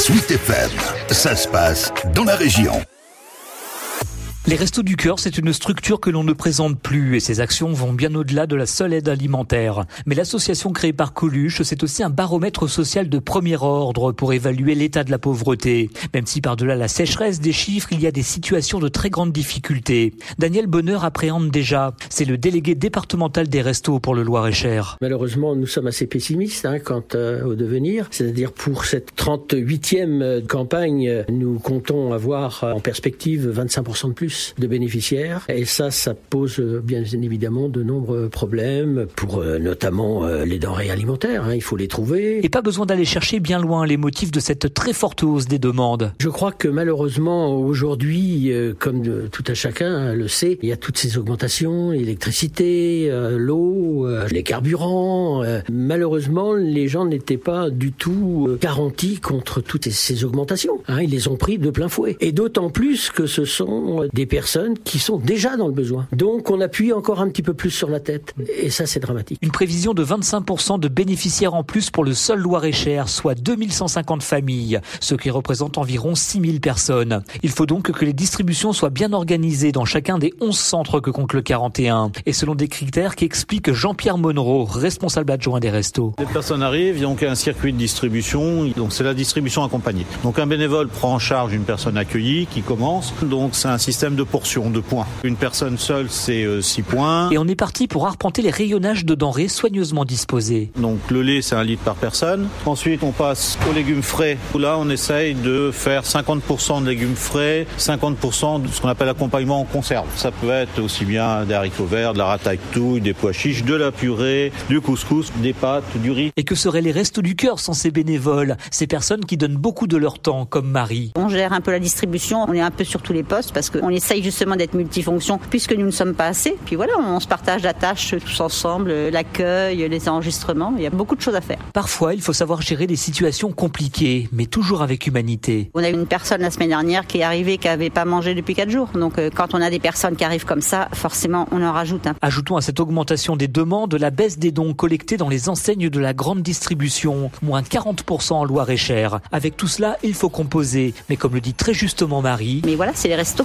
Suite FM, ça se passe dans la région. Les Restos du Cœur, c'est une structure que l'on ne présente plus et ses actions vont bien au-delà de la seule aide alimentaire. Mais l'association créée par Coluche, c'est aussi un baromètre social de premier ordre pour évaluer l'état de la pauvreté. Même si par-delà la sécheresse des chiffres, il y a des situations de très grande difficulté. Daniel Bonheur appréhende déjà. C'est le délégué départemental des Restos pour le Loir-et-Cher. Malheureusement, nous sommes assez pessimistes hein, quant euh, au devenir. C'est-à-dire pour cette 38e campagne, nous comptons avoir en perspective 25% de plus de bénéficiaires. Et ça, ça pose euh, bien évidemment de nombreux problèmes pour euh, notamment euh, les denrées alimentaires. Hein. il faut les trouver. Et pas besoin d'aller chercher bien loin les motifs de cette très forte hausse des demandes. Je crois que malheureusement aujourd'hui, comme tout à chacun le sait, il y a toutes ces augmentations, l'électricité, l'eau, les carburants. Malheureusement, les gens n'étaient pas du tout garantis contre toutes ces augmentations. Hein. ils les ont pris de plein fouet. Et d'autant plus que ce sont des des personnes qui sont déjà dans le besoin. Donc on appuie encore un petit peu plus sur la tête. Et ça, c'est dramatique. Une prévision de 25% de bénéficiaires en plus pour le seul Loir-et-Cher, soit 2150 familles, ce qui représente environ 6000 personnes. Il faut donc que les distributions soient bien organisées dans chacun des 11 centres que compte le 41. Et selon des critères qui expliquent Jean-Pierre Monroe, responsable adjoint des restos. Les personnes arrivent, donc il y a un circuit de distribution, donc c'est la distribution accompagnée. Donc un bénévole prend en charge une personne accueillie qui commence, donc c'est un système de portions, de points. Une personne seule, c'est 6 euh, points. Et on est parti pour arpenter les rayonnages de denrées soigneusement disposés. Donc le lait, c'est un litre par personne. Ensuite, on passe aux légumes frais. Là, on essaye de faire 50% de légumes frais, 50% de ce qu'on appelle accompagnement en conserve. Ça peut être aussi bien des haricots verts, de la ratatouille, des pois chiches, de la purée, du couscous, des pâtes, du riz. Et que seraient les restos du cœur sans ces bénévoles, ces personnes qui donnent beaucoup de leur temps, comme Marie? On gère un peu la distribution, on est un peu sur tous les postes parce qu'on est essaye justement d'être multifonction puisque nous ne sommes pas assez. Puis voilà, on se partage la tâche tous ensemble, l'accueil, les enregistrements. Il y a beaucoup de choses à faire. Parfois, il faut savoir gérer des situations compliquées, mais toujours avec humanité. On a une personne la semaine dernière qui est arrivée qui n'avait pas mangé depuis quatre jours. Donc euh, quand on a des personnes qui arrivent comme ça, forcément, on en rajoute. un. Ajoutons à cette augmentation des demandes la baisse des dons collectés dans les enseignes de la grande distribution, moins 40% en Loire-et-Cher. Avec tout cela, il faut composer. Mais comme le dit très justement Marie. Mais voilà, c'est les restos.